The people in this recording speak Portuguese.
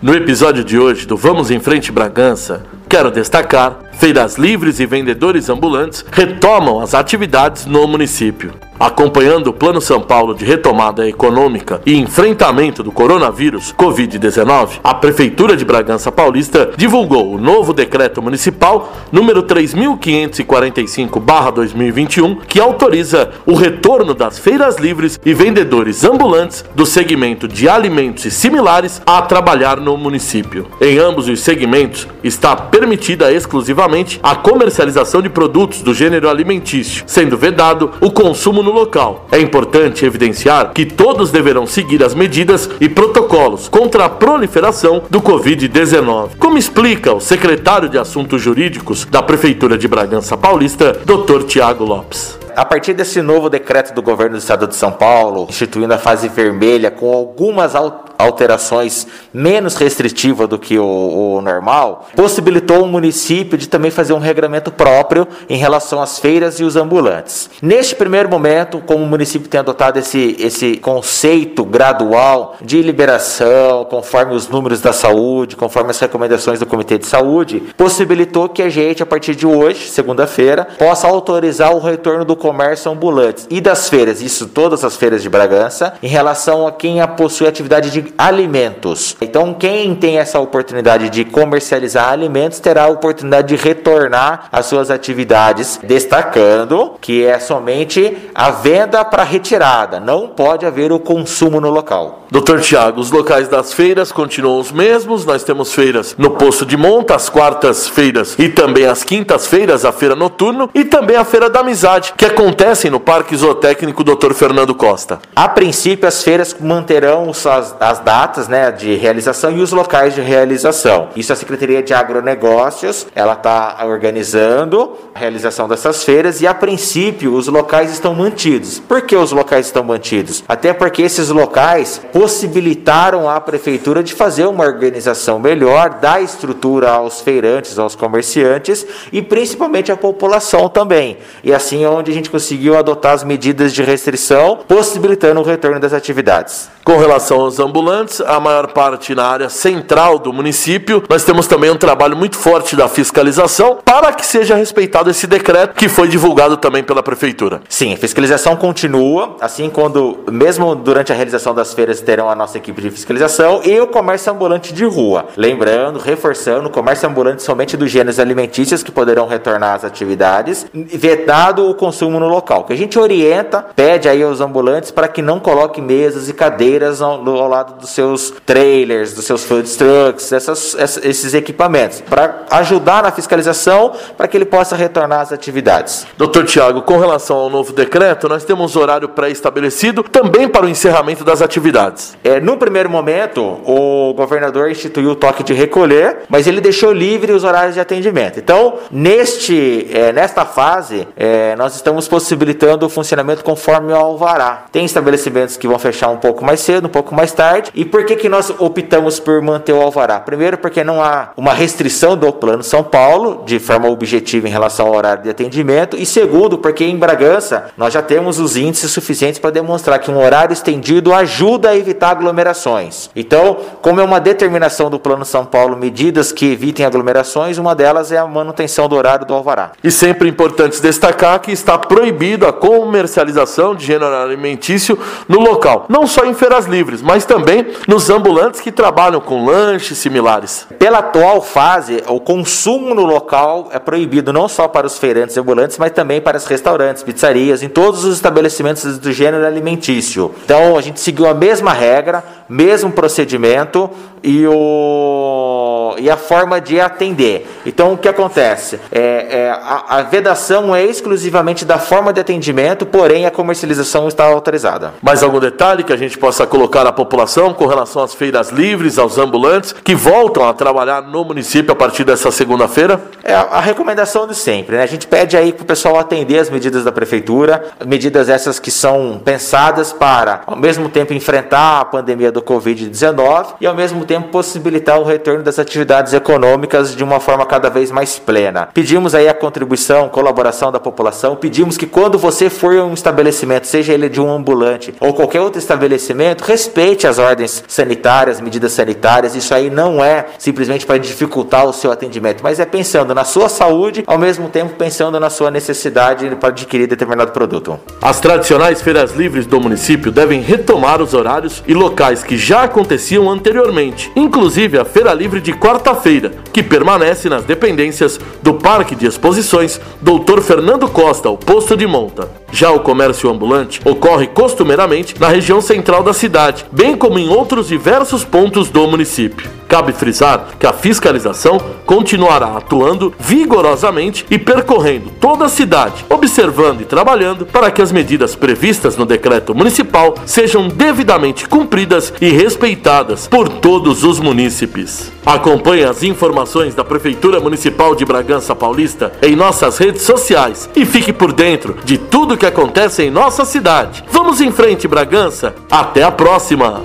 No episódio de hoje do Vamos em Frente Bragança, quero destacar: feiras livres e vendedores ambulantes retomam as atividades no município. Acompanhando o Plano São Paulo de retomada econômica e enfrentamento do coronavírus Covid-19, a Prefeitura de Bragança Paulista divulgou o novo decreto municipal número 3545/2021, que autoriza o retorno das feiras livres e vendedores ambulantes do segmento de alimentos e similares a trabalhar no município. Em ambos os segmentos está permitida exclusivamente a comercialização de produtos do gênero alimentício, sendo vedado o consumo no local. É importante evidenciar que todos deverão seguir as medidas e protocolos contra a proliferação do Covid-19, como explica o secretário de Assuntos Jurídicos da Prefeitura de Bragança Paulista, Dr. Tiago Lopes a partir desse novo decreto do governo do estado de São Paulo, instituindo a fase vermelha com algumas alterações menos restritiva do que o, o, normal, possibilitou o município de também fazer um regramento próprio em relação às feiras e os ambulantes. Neste primeiro momento, como o município tem adotado esse, esse conceito gradual de liberação, conforme os números da saúde, conforme as recomendações do Comitê de Saúde, possibilitou que a gente, a partir de hoje, segunda-feira, possa autorizar o retorno do comércio ambulante e das feiras, isso todas as feiras de Bragança, em relação a quem possui atividade de alimentos. Então, quem tem essa oportunidade de comercializar alimentos terá a oportunidade de retornar às suas atividades, destacando que é somente a venda para retirada, não pode haver o consumo no local. Doutor Tiago, os locais das feiras continuam os mesmos. Nós temos feiras no Poço de Monta, as quartas-feiras e também as quintas-feiras, a feira noturna e também a feira da amizade, que acontecem no Parque Zootécnico Dr. Fernando Costa. A princípio, as feiras manterão as, as datas né, de realização e os locais de realização. Isso a Secretaria de Agronegócios, ela está organizando a realização dessas feiras e a princípio os locais estão mantidos. Por que os locais estão mantidos? Até porque esses locais possibilitaram à prefeitura de fazer uma organização melhor, dar estrutura aos feirantes, aos comerciantes e principalmente à população também. E assim é onde a gente conseguiu adotar as medidas de restrição, possibilitando o retorno das atividades. Com relação aos ambulantes, a maior parte na área central do município, nós temos também um trabalho muito forte da fiscalização para que seja respeitado esse decreto que foi divulgado também pela prefeitura. Sim, a fiscalização continua, assim quando mesmo durante a realização das feiras terão a nossa equipe de fiscalização e o comércio ambulante de rua. Lembrando, reforçando, o comércio ambulante somente dos gêneros alimentícios que poderão retornar às atividades, vetado o consumo no local. Que a gente orienta, pede aí aos ambulantes para que não coloque mesas e cadeiras ao, ao lado dos seus trailers, dos seus food trucks, essas, esses equipamentos, para ajudar na fiscalização, para que ele possa retornar às atividades. Doutor Tiago, com relação ao novo decreto, nós temos horário pré-estabelecido também para o encerramento das atividades. É, no primeiro momento, o governador instituiu o toque de recolher, mas ele deixou livre os horários de atendimento. Então, neste, é, nesta fase, é, nós estamos possibilitando o funcionamento conforme o alvará. Tem estabelecimentos que vão fechar um pouco mais cedo, um pouco mais tarde. E por que, que nós optamos por manter o alvará? Primeiro, porque não há uma restrição do Plano São Paulo, de forma objetiva em relação ao horário de atendimento. E segundo, porque em Bragança nós já temos os índices suficientes para demonstrar que um horário estendido ajuda a evitar aglomerações. Então, como é uma determinação do Plano São Paulo, medidas que evitem aglomerações, uma delas é a manutenção do horário do alvará. E sempre importante destacar que está proibido a comercialização de gênero alimentício no local, não só em feiras livres, mas também nos ambulantes que trabalham com lanches similares. Pela atual fase, o consumo no local é proibido não só para os feirantes e ambulantes, mas também para os restaurantes, pizzarias, em todos os estabelecimentos do gênero alimentício. Então, a gente seguiu a mesma regra, mesmo procedimento e, o, e a forma de atender. Então, o que acontece? É, é a, a, vedação é exclusivamente da forma de atendimento, porém a comercialização está autorizada. Mais algum detalhe que a gente possa colocar à população com relação às feiras livres, aos ambulantes que voltam a trabalhar no município a partir dessa segunda-feira? É a, a recomendação de sempre. Né? A gente pede aí para o pessoal atender as medidas da prefeitura, medidas essas que são pensadas para, ao mesmo tempo, enfrentar a pandemia do Covid-19 e, ao mesmo tempo, possibilitar o retorno das atividades atividades econômicas de uma forma cada vez mais plena. Pedimos aí a contribuição, colaboração da população, pedimos que quando você for a um estabelecimento, seja ele de um ambulante ou qualquer outro estabelecimento, respeite as ordens sanitárias, medidas sanitárias. Isso aí não é simplesmente para dificultar o seu atendimento, mas é pensando na sua saúde, ao mesmo tempo pensando na sua necessidade para adquirir determinado produto. As tradicionais feiras livres do município devem retomar os horários e locais que já aconteciam anteriormente, inclusive a Feira Livre de quarta-feira, que permanece nas dependências do Parque de Exposições Dr. Fernando Costa, o posto de monta. Já o comércio ambulante ocorre costumeiramente na região central da cidade, bem como em outros diversos pontos do município. Cabe frisar que a fiscalização continuará atuando vigorosamente e percorrendo toda a cidade, observando e trabalhando para que as medidas previstas no decreto municipal sejam devidamente cumpridas e respeitadas por todos os munícipes. Acompanhe as informações da Prefeitura Municipal de Bragança Paulista em nossas redes sociais e fique por dentro de tudo que acontece em nossa cidade. Vamos em frente, Bragança. Até a próxima!